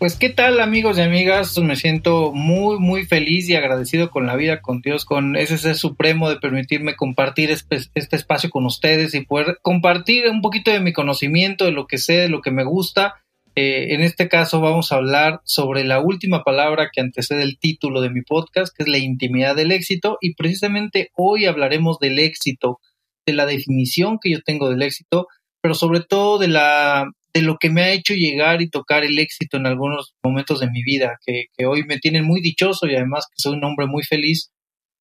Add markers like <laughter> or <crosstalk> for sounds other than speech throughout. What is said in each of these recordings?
Pues qué tal amigos y amigas, me siento muy muy feliz y agradecido con la vida, con Dios, con ese ser supremo de permitirme compartir este espacio con ustedes y poder compartir un poquito de mi conocimiento, de lo que sé, de lo que me gusta. Eh, en este caso vamos a hablar sobre la última palabra que antecede el título de mi podcast, que es la intimidad del éxito y precisamente hoy hablaremos del éxito, de la definición que yo tengo del éxito, pero sobre todo de la de lo que me ha hecho llegar y tocar el éxito en algunos momentos de mi vida, que, hoy me tienen muy dichoso y además que soy un hombre muy feliz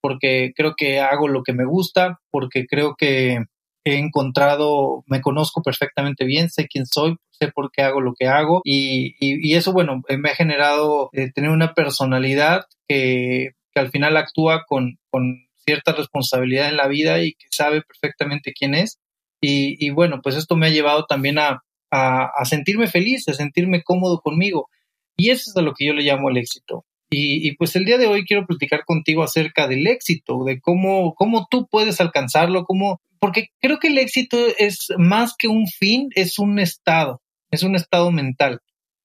porque creo que hago lo que me gusta, porque creo que he encontrado, me conozco perfectamente bien, sé quién soy, sé por qué hago lo que hago y, y, eso, bueno, me ha generado eh, tener una personalidad que, que al final actúa con, con, cierta responsabilidad en la vida y que sabe perfectamente quién es. Y, y bueno, pues esto me ha llevado también a, a, sentirme feliz, a sentirme cómodo conmigo. Y eso es a lo que yo le llamo el éxito. Y, pues el día de hoy quiero platicar contigo acerca del éxito, de cómo, cómo tú puedes alcanzarlo, cómo, porque creo que el éxito es más que un fin, es un estado, es un estado mental.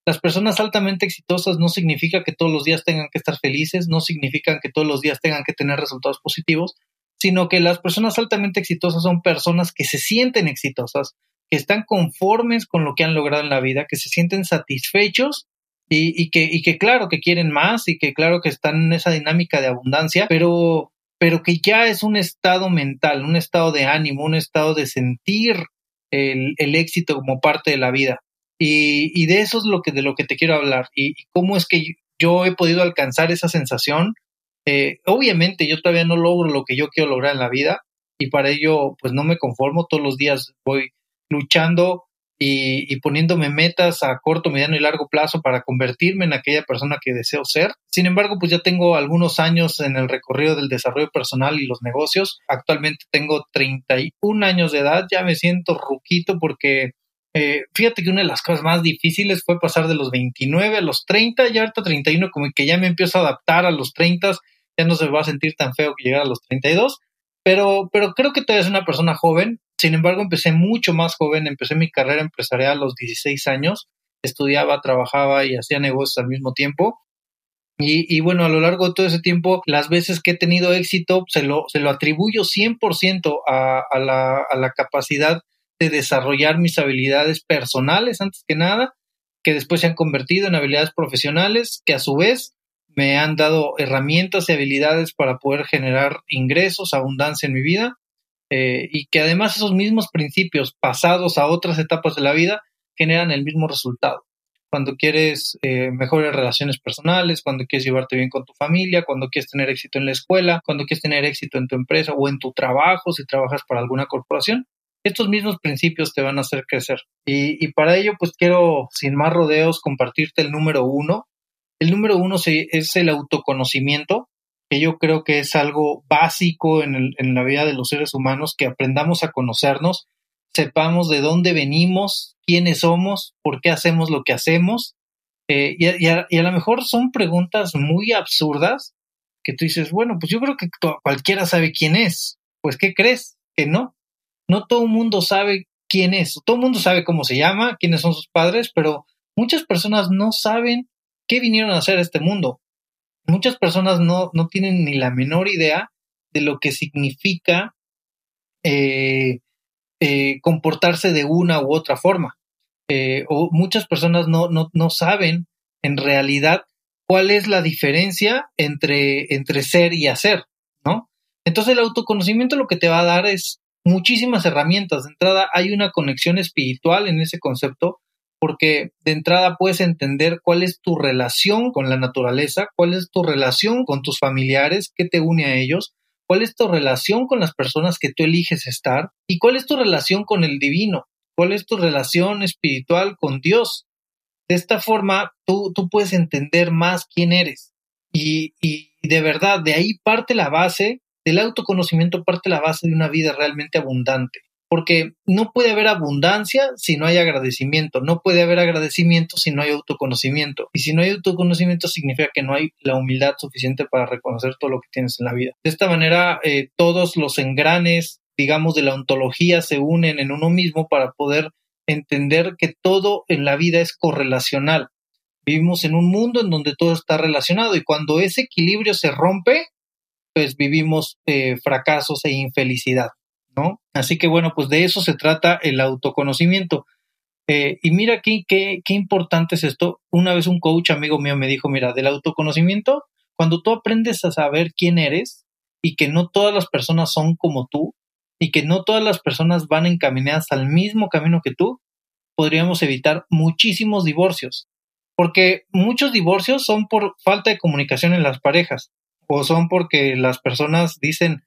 Las personas altamente exitosas no significa que todos los días tengan que estar felices, no significan que todos los días tengan que tener resultados positivos, sino que las personas altamente exitosas son personas que se sienten exitosas, que están conformes con lo que han logrado en la vida, que se sienten satisfechos y, que, y claro que quieren más y que claro que están en esa dinámica de abundancia, pero, pero que ya es un estado mental, un estado de ánimo, un estado de sentir el, éxito como parte de la vida. Y, de eso es lo que, de lo que te quiero hablar y, cómo es que yo he podido alcanzar esa sensación. Eh, obviamente yo todavía no logro lo que yo quiero lograr en la vida y para ello pues no me conformo, todos los días voy luchando y, poniéndome metas a corto, mediano y largo plazo para convertirme en aquella persona que deseo ser. Sin embargo, pues ya tengo algunos años en el recorrido del desarrollo personal y los negocios. Actualmente tengo 31 años de edad, ya me siento ruquito porque eh, fíjate que una de las cosas más difíciles fue pasar de los 29 a los 30, y ahorita 31 como que ya me empiezo a adaptar a los 30, ya no se va a sentir tan feo que llegar a los 32, pero, pero creo que todavía es una persona joven sin embargo, empecé mucho más joven, empecé mi carrera empresarial a los 16 años, estudiaba, trabajaba y hacía negocios al mismo tiempo. Y, bueno, a lo largo de todo ese tiempo, las veces que he tenido éxito, se lo, se lo atribuyo 100% a, a, la, a la capacidad de desarrollar mis habilidades personales, antes que nada, que después se han convertido en habilidades profesionales, que a su vez me han dado herramientas y habilidades para poder generar ingresos, abundancia en mi vida eh, y que además esos mismos principios pasados a otras etapas de la vida generan el mismo resultado. Cuando quieres eh, mejores relaciones personales, cuando quieres llevarte bien con tu familia, cuando quieres tener éxito en la escuela, cuando quieres tener éxito en tu empresa o en tu trabajo, si trabajas para alguna corporación, estos mismos principios te van a hacer crecer. Y, para ello, pues quiero, sin más rodeos, compartirte el número uno. El número uno es el autoconocimiento que yo creo que es algo básico en, la vida de los seres humanos, que aprendamos a conocernos, sepamos de dónde venimos, quiénes somos, por qué hacemos lo que hacemos. Eh, y, a, lo mejor son preguntas muy absurdas que tú dices, bueno, pues yo creo que cualquiera sabe quién es. Pues, ¿qué crees? Que no. No todo el mundo sabe quién es. Todo el mundo sabe cómo se llama, quiénes son sus padres, pero muchas personas no saben qué vinieron a hacer a este mundo muchas personas no, no tienen ni la menor idea de lo que significa eh, eh, comportarse de una u otra forma. Eh, o muchas personas no, no, no, saben en realidad cuál es la diferencia entre, entre ser y hacer, ¿no? Entonces el autoconocimiento lo que te va a dar es muchísimas herramientas. De entrada hay una conexión espiritual en ese concepto porque de entrada puedes entender cuál es tu relación con la naturaleza, cuál es tu relación con tus familiares, qué te une a ellos, cuál es tu relación con las personas que tú eliges estar y cuál es tu relación con el divino, cuál es tu relación espiritual con Dios. De esta forma, tú, tú puedes entender más quién eres. Y, y de verdad, de ahí parte la base, del autoconocimiento parte la base de una vida realmente abundante porque no puede haber abundancia si no hay agradecimiento, no puede haber agradecimiento si no hay autoconocimiento, y si no hay autoconocimiento significa que no hay la humildad suficiente para reconocer todo lo que tienes en la vida. De esta manera, eh, todos los engranes, digamos, de la ontología se unen en uno mismo para poder entender que todo en la vida es correlacional. Vivimos en un mundo en donde todo está relacionado y cuando ese equilibrio se rompe, pues vivimos eh, fracasos e infelicidad, ¿no? Así que bueno, pues de eso se trata el autoconocimiento. Eh, y mira qué, qué, qué importante es esto. Una vez un coach amigo mío me dijo, mira, del autoconocimiento, cuando tú aprendes a saber quién eres y que no todas las personas son como tú y que no todas las personas van encaminadas al mismo camino que tú, podríamos evitar muchísimos divorcios. Porque muchos divorcios son por falta de comunicación en las parejas o son porque las personas dicen,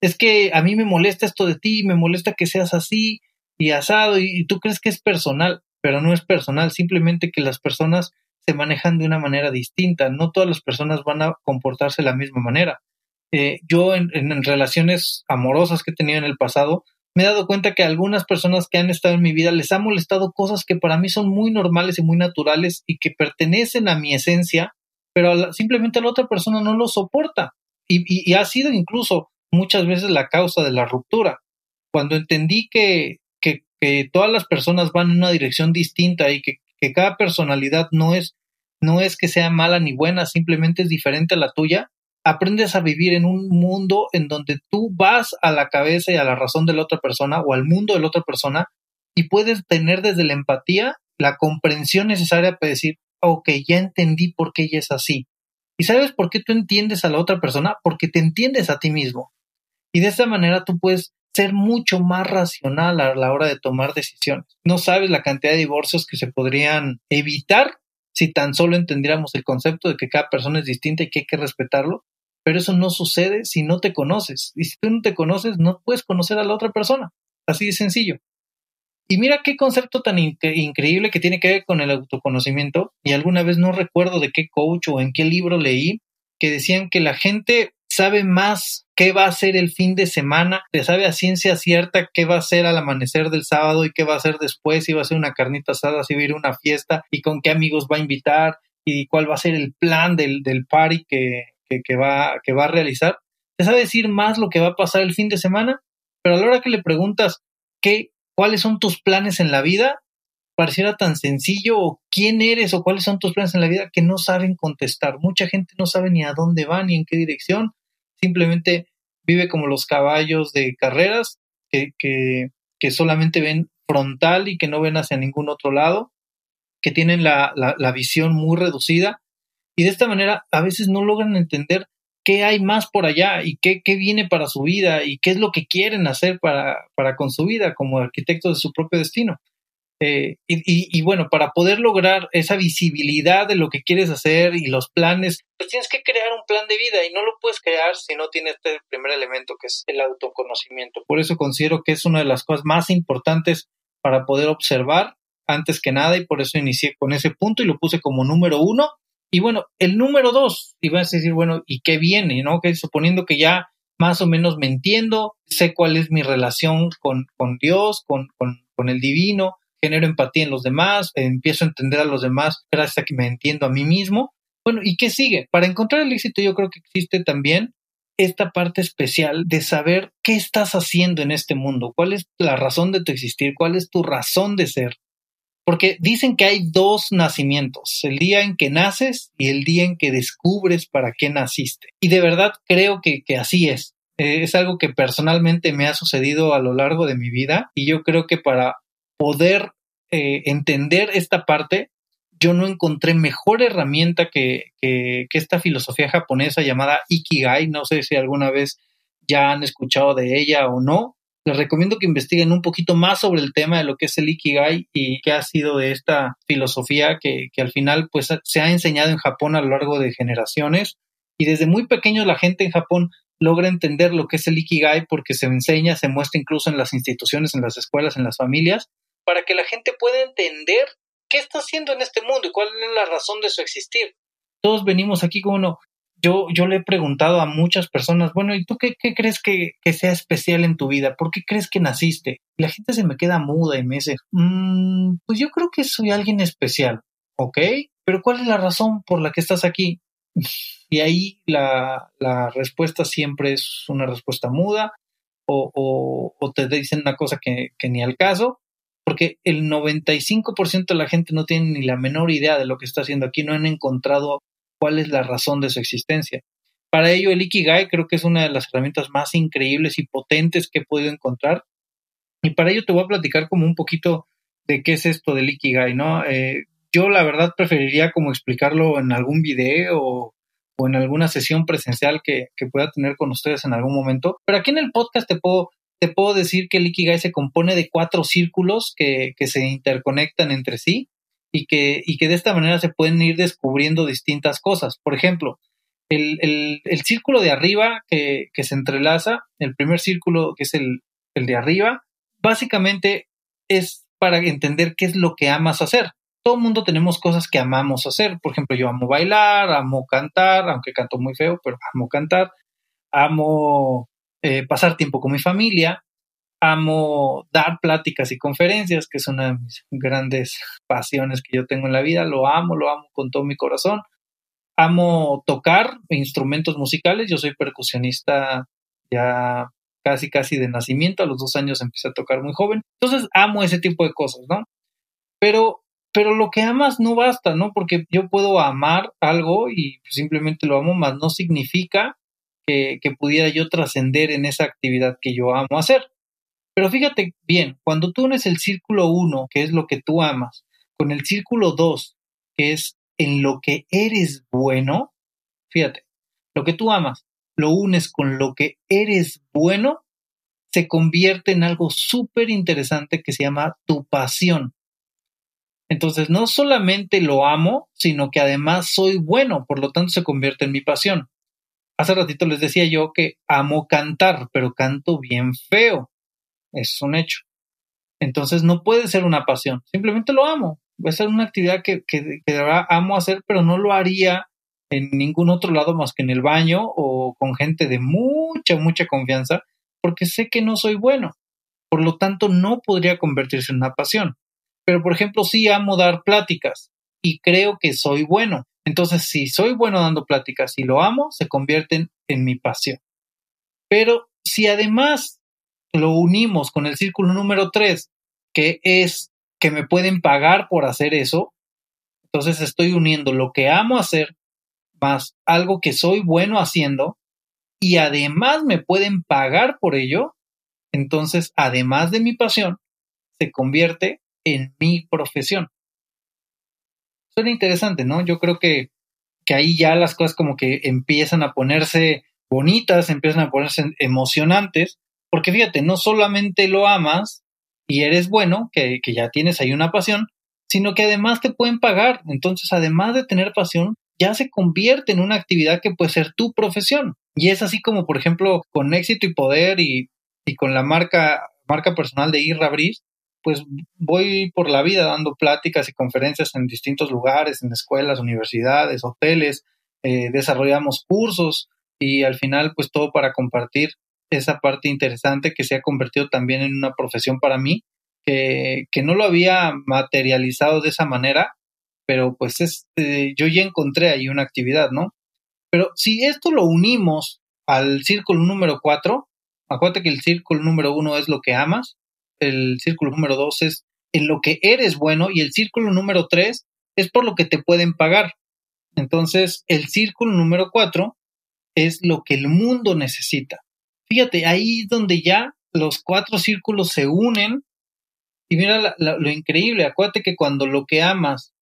es que a mí me molesta esto de ti, me molesta que seas así y asado y, tú crees que es personal, pero no es personal, simplemente que las personas se manejan de una manera distinta, no todas las personas van a comportarse de la misma manera. Eh, yo en, en, relaciones amorosas que he tenido en el pasado, me he dado cuenta que algunas personas que han estado en mi vida les ha molestado cosas que para mí son muy normales y muy naturales y que pertenecen a mi esencia, pero simplemente la otra persona no lo soporta. Y, ha sido incluso muchas veces la causa de la ruptura. Cuando entendí que, que, todas las personas van en una dirección distinta y que, que cada personalidad no es, no es que sea mala ni buena, simplemente es diferente a la tuya, aprendes a vivir en un mundo en donde tú vas a la cabeza y a la razón de la otra persona o al mundo de la otra persona y puedes tener desde la empatía la comprensión necesaria para decir, ok, ya entendí por qué ella es así. ¿Y sabes por qué tú entiendes a la otra persona? Porque te entiendes a ti mismo. Y de esta manera tú puedes ser mucho más racional a la hora de tomar decisiones. No sabes la cantidad de divorcios que se podrían evitar si tan solo entendiéramos el concepto de que cada persona es distinta y que hay que respetarlo. Pero eso no sucede si no te conoces. Y si tú no te conoces, no puedes conocer a la otra persona. Así de sencillo. Y mira qué concepto tan increíble que tiene que ver con el autoconocimiento. Y alguna vez no recuerdo de qué coach o en qué libro leí que decían que la gente sabe más qué va a hacer el fin de semana, te sabe a ciencia cierta qué va a hacer al amanecer del sábado y qué va a hacer después, si va a ser una carnita asada, si va a ir a una fiesta y con qué amigos va a invitar y cuál va a ser el plan del, del party que, que, va, que va a realizar. Te sabe decir más lo que va a pasar el fin de semana, pero a la hora que le preguntas qué cuáles son tus planes en la vida, pareciera tan sencillo o quién eres o cuáles son tus planes en la vida que no saben contestar. Mucha gente no sabe ni a dónde va ni en qué dirección, simplemente vive como los caballos de carreras que, que, que solamente ven frontal y que no ven hacia ningún otro lado, que tienen la, la, la visión muy reducida y de esta manera a veces no logran entender qué hay más por allá y qué, qué viene para su vida y qué es lo que quieren hacer para, para con su vida como arquitectos de su propio destino. Eh, y, y, bueno, para poder lograr esa visibilidad de lo que quieres hacer y los planes, pues tienes que crear un plan de vida y no lo puedes crear si no tienes este primer elemento que es el autoconocimiento. Por eso considero que es una de las cosas más importantes para poder observar antes que nada y por eso inicié con ese punto y lo puse como número uno y bueno, el número dos, y vas a decir, bueno, ¿y qué viene? ¿No? Que suponiendo que ya más o menos me entiendo, sé cuál es mi relación con, con Dios, con, con, con el divino, genero empatía en los demás, empiezo a entender a los demás gracias a que me entiendo a mí mismo. Bueno, ¿y qué sigue? Para encontrar el éxito yo creo que existe también esta parte especial de saber qué estás haciendo en este mundo, cuál es la razón de tu existir, cuál es tu razón de ser. Porque dicen que hay dos nacimientos, el día en que naces y el día en que descubres para qué naciste. Y de verdad creo que, así es. Eh, es algo que personalmente me ha sucedido a lo largo de mi vida y yo creo que para poder eh, entender esta parte, yo no encontré mejor herramienta que, que, esta filosofía japonesa llamada Ikigai. No sé si alguna vez ya han escuchado de ella o no, les recomiendo que investiguen un poquito más sobre el tema de lo que es el Ikigai y qué ha sido de esta filosofía que, al final pues se ha enseñado en Japón a lo largo de generaciones. Y desde muy pequeños la gente en Japón logra entender lo que es el Ikigai porque se enseña, se muestra incluso en las instituciones, en las escuelas, en las familias, para que la gente pueda entender qué está haciendo en este mundo y cuál es la razón de su existir. Todos venimos aquí como uno, yo, yo le he preguntado a muchas personas, bueno, ¿y tú qué, crees que, sea especial en tu vida? ¿Por qué crees que naciste? Y la gente se me queda muda y me dice, mm, pues yo creo que soy alguien especial, ¿ok? Pero ¿cuál es la razón por la que estás aquí? <laughs> Y ahí la, respuesta siempre es una respuesta muda o, o, te dicen una cosa que, que, ni al caso. Porque el 95% de la gente no tiene ni la menor idea de lo que está haciendo aquí, no han encontrado cuál es la razón de su existencia. Para ello, el Ikigai creo que es una de las herramientas más increíbles y potentes que he podido encontrar. Y para ello te voy a platicar como un poquito de qué es esto del Ikigai, ¿no? Eh, yo la verdad preferiría como explicarlo en algún video o, en alguna sesión presencial que, pueda tener con ustedes en algún momento. Pero aquí en el podcast te puedo, te puedo decir que el Ikigai se compone de cuatro círculos que, se interconectan entre sí y que, y que de esta manera se pueden ir descubriendo distintas cosas. Por ejemplo, el, el, círculo de arriba que, que, se entrelaza, el primer círculo que es el, el de arriba, básicamente es para entender qué es lo que amas hacer. Todo el mundo tenemos cosas que amamos hacer. Por ejemplo, yo amo bailar, amo cantar, aunque canto muy feo, pero amo cantar. Amo eh, pasar tiempo con mi familia. Amo dar pláticas y conferencias, que es una de mis grandes pasiones que yo tengo en la vida. Lo amo, lo amo con todo mi corazón. Amo tocar instrumentos musicales. Yo soy percusionista ya casi, casi de nacimiento. A los dos años empecé a tocar muy joven. Entonces amo ese tipo de cosas, ¿no? Pero, pero lo que amas no basta, ¿no? Porque yo puedo amar algo y simplemente lo amo, más no significa que, pudiera yo trascender en esa actividad que yo amo hacer. Pero fíjate bien, cuando tú unes el círculo 1, que es lo que tú amas, con el círculo 2, que es en lo que eres bueno, fíjate, lo que tú amas, lo unes con lo que eres bueno, se convierte en algo súper interesante que se llama tu pasión. Entonces, no solamente lo amo, sino que además soy bueno, por lo tanto se convierte en mi pasión. Hace ratito les decía yo que amo cantar, pero canto bien feo. Es un hecho. Entonces no puede ser una pasión, simplemente lo amo. Va a ser una actividad que, que, que amo hacer, pero no lo haría en ningún otro lado más que en el baño o con gente de mucha, mucha confianza, porque sé que no soy bueno. Por lo tanto, no podría convertirse en una pasión. Pero, por ejemplo, sí amo dar pláticas y creo que soy bueno. Entonces, si soy bueno dando pláticas y lo amo, se convierten en mi pasión. Pero si además lo unimos con el círculo número tres, que es que me pueden pagar por hacer eso, entonces estoy uniendo lo que amo hacer más algo que soy bueno haciendo y además me pueden pagar por ello, entonces, además de mi pasión, se convierte en mi profesión. Suena interesante, ¿no? Yo creo que, que ahí ya las cosas como que empiezan a ponerse bonitas, empiezan a ponerse emocionantes, porque fíjate, no solamente lo amas y eres bueno, que, que ya tienes ahí una pasión, sino que además te pueden pagar. Entonces, además de tener pasión, ya se convierte en una actividad que puede ser tu profesión. Y es así como, por ejemplo, con éxito y poder y, con la marca, marca personal de Irra Briz, pues voy por la vida dando pláticas y conferencias en distintos lugares, en escuelas, universidades, hoteles, eh, desarrollamos cursos y al final pues todo para compartir esa parte interesante que se ha convertido también en una profesión para mí, que, que no lo había materializado de esa manera, pero pues este, yo ya encontré ahí una actividad, ¿no? Pero si esto lo unimos al círculo número 4, acuérdate que el círculo número 1 es lo que amas, el círculo número 2 es en lo que eres bueno y el círculo número 3 es por lo que te pueden pagar. Entonces, el círculo número 4 es lo que el mundo necesita. Fíjate, ahí es donde ya los cuatro círculos se unen. Y mira lo increíble, acuérdate que cuando lo que amas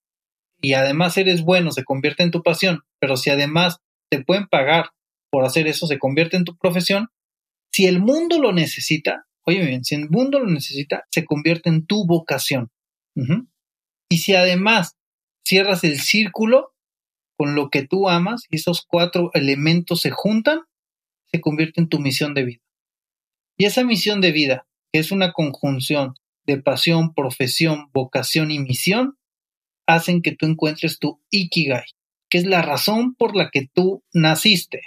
y además eres bueno, se convierte en tu pasión, pero si además te pueden pagar por hacer eso, se convierte en tu profesión, si el mundo lo necesita, oye bien, si el mundo lo necesita, se convierte en tu vocación. Y si además cierras el círculo con lo que tú amas y esos cuatro elementos se juntan, se convierte en tu misión de vida. Y esa misión de vida, que es una conjunción de pasión, profesión, vocación y misión, hacen que tú encuentres tu ikigai, que es la razón por la que tú naciste.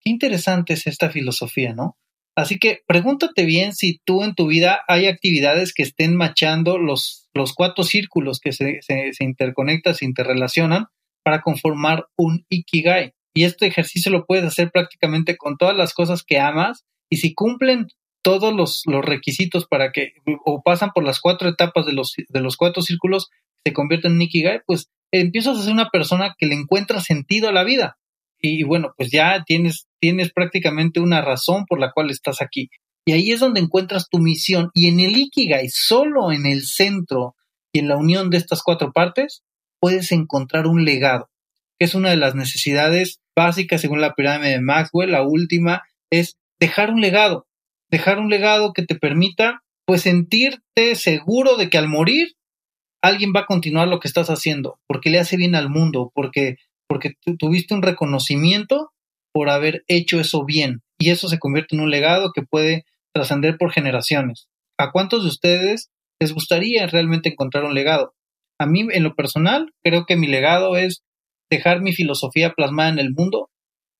Qué interesante es esta filosofía, ¿no? Así que pregúntate bien si tú en tu vida hay actividades que estén machando los, los cuatro círculos que se, se, se interconectan, se interrelacionan para conformar un ikigai. Y este ejercicio lo puedes hacer prácticamente con todas las cosas que amas y si cumplen todos los, los, requisitos para que, o pasan por las cuatro etapas de los, de los cuatro círculos, se convierten en Ikigai, pues empiezas a ser una persona que le encuentra sentido a la vida. Y, bueno, pues ya tienes, tienes prácticamente una razón por la cual estás aquí. Y ahí es donde encuentras tu misión. Y en el Ikigai, solo en el centro y en la unión de estas cuatro partes, puedes encontrar un legado, que es una de las necesidades básicas según la pirámide de Maxwell. La última es dejar un legado, dejar un legado que te permita pues sentirte seguro de que al morir alguien va a continuar lo que estás haciendo, porque le hace bien al mundo, porque, porque tuviste un reconocimiento por haber hecho eso bien. Y eso se convierte en un legado que puede trascender por generaciones. ¿A cuántos de ustedes les gustaría realmente encontrar un legado? A mí, en lo personal, creo que mi legado es dejar mi filosofía plasmada en el mundo,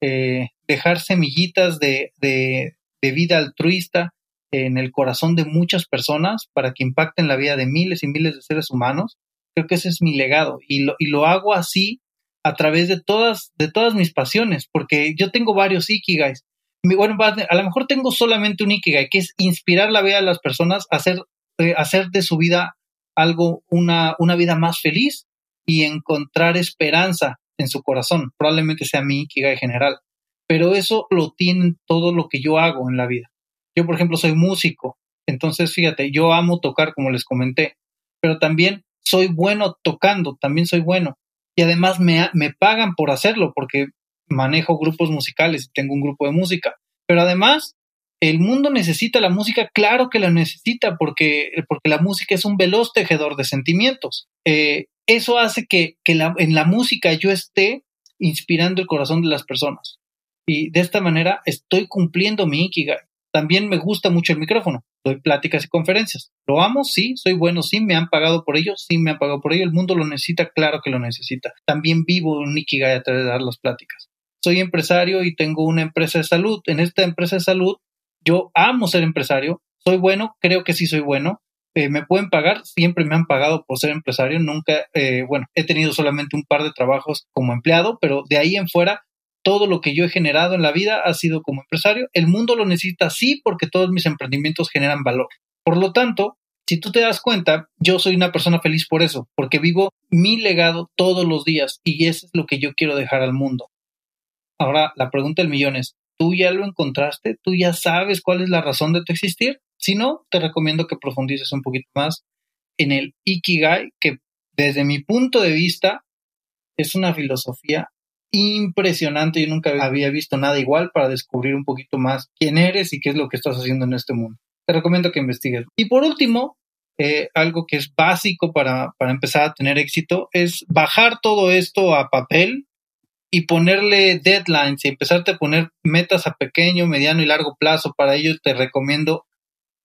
eh, dejar semillitas de, de, vida altruista, en el corazón de muchas personas para que impacten la vida de miles y miles de seres humanos. Creo que ese es mi legado y lo, y lo hago así a través de todas, de todas mis pasiones, porque yo tengo varios ikigais. Bueno, a lo mejor tengo solamente un ikigai, que es inspirar la vida de las personas hacer, eh, hacer de su vida algo, una, una vida más feliz y encontrar esperanza en su corazón. Probablemente sea mi ikigai general, pero eso lo tiene todo lo que yo hago en la vida. Yo, por ejemplo, soy músico, entonces fíjate, yo amo tocar, como les comenté, pero también soy bueno tocando, también soy bueno. Y además me, me pagan por hacerlo, porque manejo grupos musicales y tengo un grupo de música. Pero además, el mundo necesita la música, claro que la necesita, porque, porque la música es un veloz tejedor de sentimientos. Eh, eso hace que, que en la música yo esté inspirando el corazón de las personas. Y de esta manera estoy cumpliendo mi ikigai. También me gusta mucho el micrófono. Doy pláticas y conferencias. ¿Lo amo? Sí. ¿Soy bueno? Sí. ¿Me han pagado por ello? Sí, me han pagado por ello. El mundo lo necesita, claro que lo necesita. También vivo un Ikigai a través de dar las pláticas. Soy empresario y tengo una empresa de salud. En esta empresa de salud, yo amo ser empresario. Soy bueno, creo que sí soy bueno. Eh, me pueden pagar, siempre me han pagado por ser empresario. Nunca, eh, bueno, he tenido solamente un par de trabajos como empleado, pero de ahí en fuera todo lo que yo he generado en la vida ha sido como empresario. El mundo lo necesita así porque todos mis emprendimientos generan valor. Por lo tanto, si tú te das cuenta, yo soy una persona feliz por eso, porque vivo mi legado todos los días y eso es lo que yo quiero dejar al mundo. Ahora, la pregunta del millón es, ¿tú ya lo encontraste? ¿Tú ya sabes cuál es la razón de tu existir? Si no, te recomiendo que profundices un poquito más en el Ikigai, que desde mi punto de vista es una filosofía impresionante. Yo nunca había visto nada igual para descubrir un poquito más quién eres y qué es lo que estás haciendo en este mundo. Te recomiendo que investigues. Y por último, eh, algo que es básico para, para empezar a tener éxito es bajar todo esto a papel y ponerle deadlines y empezarte a poner metas a pequeño, mediano y largo plazo. Para ello te recomiendo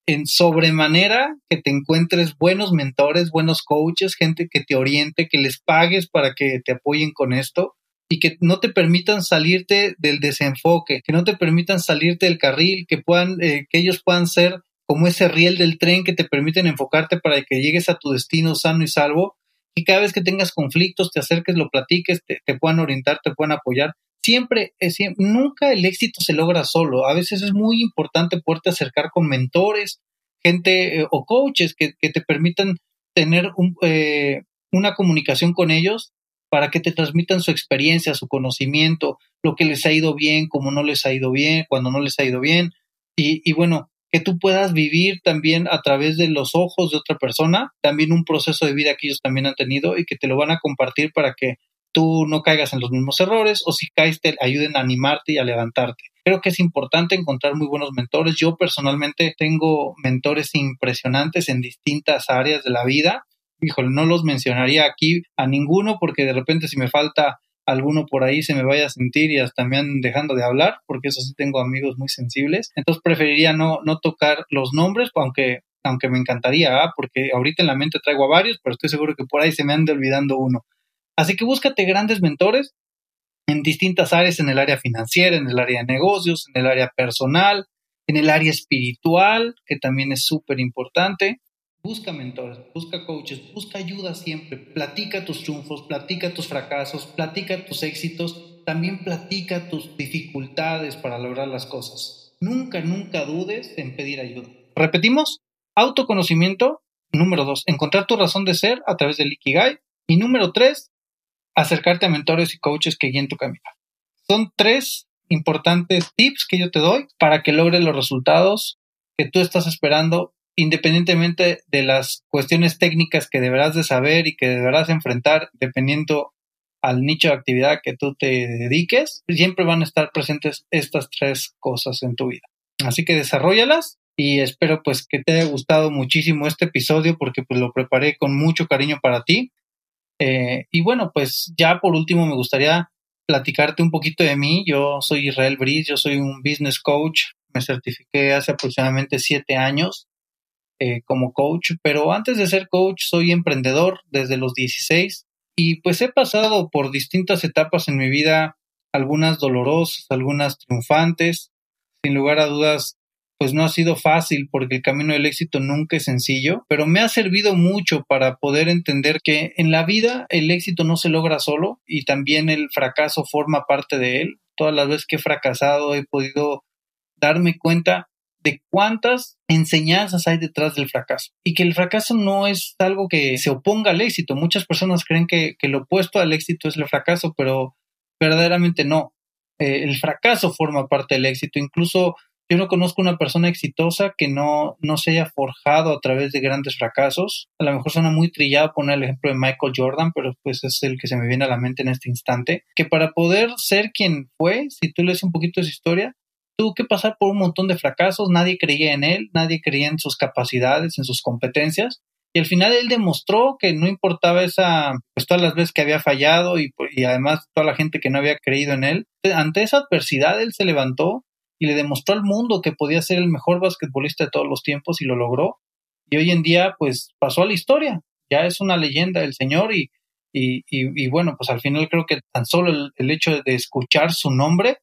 en sobremanera que te encuentres buenos mentores, buenos coaches, gente que te oriente, que les pagues para que te apoyen con esto y que no te permitan salirte del desenfoque, que no te permitan salirte del carril, que puedan, eh, que ellos puedan ser como ese riel del tren que te permiten enfocarte para que llegues a tu destino sano y salvo y cada vez que tengas conflictos te acerques, lo platiques, te, puedan orientar, te puedan apoyar. Siempre, nunca el éxito se logra solo. A veces es muy importante poderte acercar con mentores, gente eh, o coaches que, te permitan tener eh, una comunicación con ellos para que te transmitan su experiencia, su conocimiento, lo que les ha ido bien, cómo no les ha ido bien, cuando no les ha ido bien. Y, bueno, que tú puedas vivir también a través de los ojos de otra persona, también un proceso de vida que ellos también han tenido y que te lo van a compartir para que tú no caigas en los mismos errores o si caes te ayuden a animarte y a levantarte. Creo que es importante encontrar muy buenos mentores. Yo personalmente tengo mentores impresionantes en distintas áreas de la vida híjole, no los mencionaría aquí a ninguno porque de repente si me falta alguno por ahí se me vaya a sentir y hasta me han dejando de hablar, porque eso sí tengo amigos muy sensibles. Entonces preferiría no, no tocar los nombres, aunque, aunque me encantaría, ¿ah? porque ahorita en la mente traigo a varios, pero estoy seguro que por ahí se me ande olvidando uno. Así que búscate grandes mentores en distintas áreas, en el área financiera, en el área de negocios, en el área personal, en el área espiritual, que también es súper importante. Busca mentores, busca coaches, busca ayuda siempre, platica tus triunfos, platica tus fracasos, platica tus éxitos, también platica tus dificultades para lograr las cosas. Nunca, nunca dudes en pedir ayuda. Repetimos, autoconocimiento. Número dos, encontrar tu razón de ser a través del Ikigai. Y número tres, acercarte a mentores y coaches que guíen tu camino. Son tres importantes tips que yo te doy para que logres los resultados que tú estás esperando independientemente de las cuestiones técnicas que deberás de saber y que deberás enfrentar dependiendo al nicho de actividad que tú te dediques, siempre van a estar presentes estas tres cosas en tu vida. Así que desarrollalas y espero pues que te haya gustado muchísimo este episodio porque pues lo preparé con mucho cariño para ti. Eh, y bueno, pues ya por último me gustaría platicarte un poquito de mí. Yo soy Israel Briz, yo soy un business coach, me certifiqué hace aproximadamente siete años eh, como coach, pero antes de ser coach soy emprendedor desde los 16 y pues he pasado por distintas etapas en mi vida, algunas dolorosas, algunas triunfantes. Sin lugar a dudas, pues no ha sido fácil porque el camino del éxito nunca es sencillo, pero me ha servido mucho para poder entender que en la vida el éxito no se logra solo y también el fracaso forma parte de él. Todas las veces que he fracasado he podido darme cuenta de cuántas enseñanzas hay detrás del fracaso y que el fracaso no es algo que se oponga al éxito. Muchas personas creen que, lo opuesto al éxito es el fracaso, pero verdaderamente no. Eh, el fracaso forma parte del éxito. Incluso yo no conozco una persona exitosa que no, no se haya forjado a través de grandes fracasos. A lo mejor suena muy trillado poner el ejemplo de Michael Jordan, pero pues es el que se me viene a la mente en este instante. Que para poder ser quien fue, si tú lees un poquito de su historia, tuvo que pasar por un montón de fracasos, nadie creía en él, nadie creía en sus capacidades, en sus competencias. Y al final él demostró que no importaba esa, pues todas las veces que había fallado y, y además toda la gente que no había creído en él. Ante esa adversidad él se levantó y le demostró al mundo que podía ser el mejor basquetbolista de todos los tiempos y lo logró. Y hoy en día pues pasó a la historia. Ya es una leyenda del señor y, y, y, bueno, pues al final creo que tan solo el, el hecho de escuchar su nombre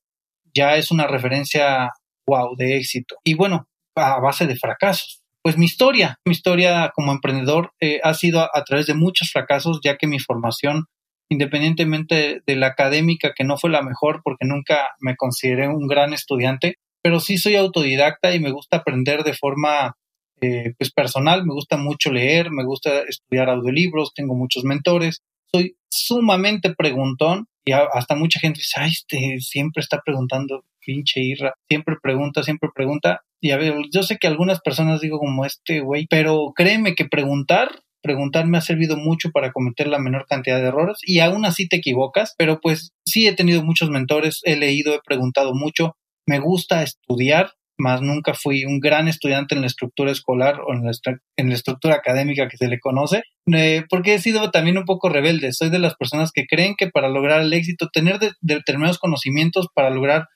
ya es una referencia wow de éxito. Y bueno, a base de fracasos. Pues mi historia, mi historia como emprendedor eh, ha sido a, través de muchos fracasos, ya que mi formación, independientemente de la académica, que no fue la mejor porque nunca me consideré un gran estudiante, pero sí soy autodidacta y me gusta aprender de forma eh, pues personal, me gusta mucho leer, me gusta estudiar audiolibros, tengo muchos mentores, soy sumamente preguntón y hasta mucha gente dice, ay, este siempre está preguntando, pinche Irra, siempre pregunta, siempre pregunta. Y a ver, yo sé que algunas personas digo como este güey, pero créeme que preguntar, preguntar me ha servido mucho para cometer la menor cantidad de errores y aún así te equivocas, pero pues sí he tenido muchos mentores, he leído, he preguntado mucho, me gusta estudiar, más nunca fui un gran estudiante en la estructura escolar o en la, en la estructura académica que se le conoce, eh, porque he sido también un poco rebelde. Soy de las personas que creen que para lograr el éxito, tener determinados conocimientos para lograr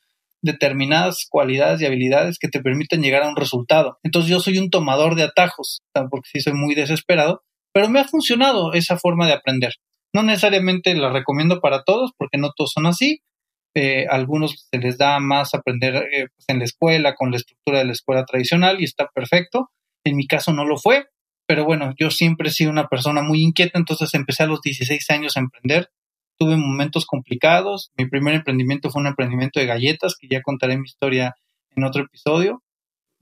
determinadas cualidades y habilidades que te permiten llegar a un resultado. Entonces yo soy un tomador de atajos, porque sí soy muy desesperado, pero me ha funcionado esa forma de aprender. No necesariamente la recomiendo para todos, porque no todos son así, eh, algunos se les da más aprender eh, pues, en la escuela, con la estructura de la escuela tradicional y está perfecto. En mi caso no lo fue, pero bueno, yo siempre he sido una persona muy inquieta, entonces empecé a los 16 años a emprender. Tuve momentos complicados. Mi primer emprendimiento fue un emprendimiento de galletas, que ya contaré mi historia en otro episodio.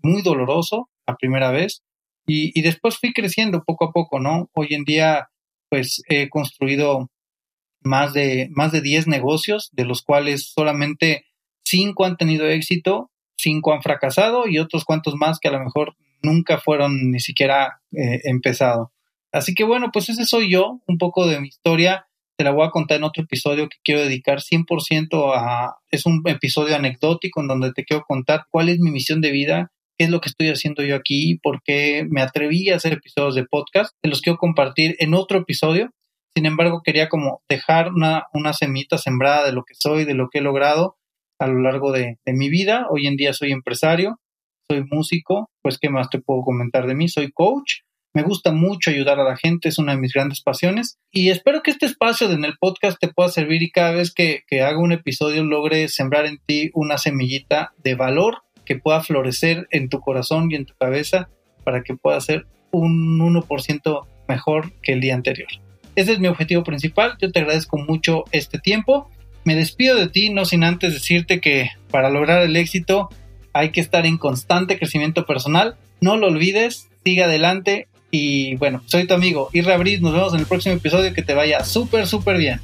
Muy doloroso la primera vez. Y, y después fui creciendo poco a poco, ¿no? Hoy en día, pues he construido más de, más de 10 negocios, de los cuales solamente 5 han tenido éxito, 5 han fracasado y otros cuantos más que a lo mejor nunca fueron ni siquiera eh, empezado. Así que bueno, pues ese soy yo, un poco de mi historia. Te la voy a contar en otro episodio que quiero dedicar 100% a... Es un episodio anecdótico en donde te quiero contar cuál es mi misión de vida, qué es lo que estoy haciendo yo aquí, por qué me atreví a hacer episodios de podcast. Te los quiero compartir en otro episodio. Sin embargo, quería como dejar una, una semita sembrada de lo que soy, de lo que he logrado a lo largo de, mi vida. Hoy en día soy empresario, soy músico, pues qué más te puedo comentar de mí, soy coach. Me gusta mucho ayudar a la gente, es una de mis grandes pasiones. Y espero que este espacio en el podcast te pueda servir y cada vez que, que haga un episodio logre sembrar en ti una semillita de valor que pueda florecer en tu corazón y en tu cabeza para que pueda ser un 1% mejor que el día anterior. Ese es mi objetivo principal. Yo te agradezco mucho este tiempo. Me despido de ti, no sin antes decirte que para lograr el éxito hay que estar en constante crecimiento personal. No lo olvides, sigue adelante y bueno, soy tu amigo Irra Briz, nos vemos en el próximo episodio, que te vaya súper, súper bien.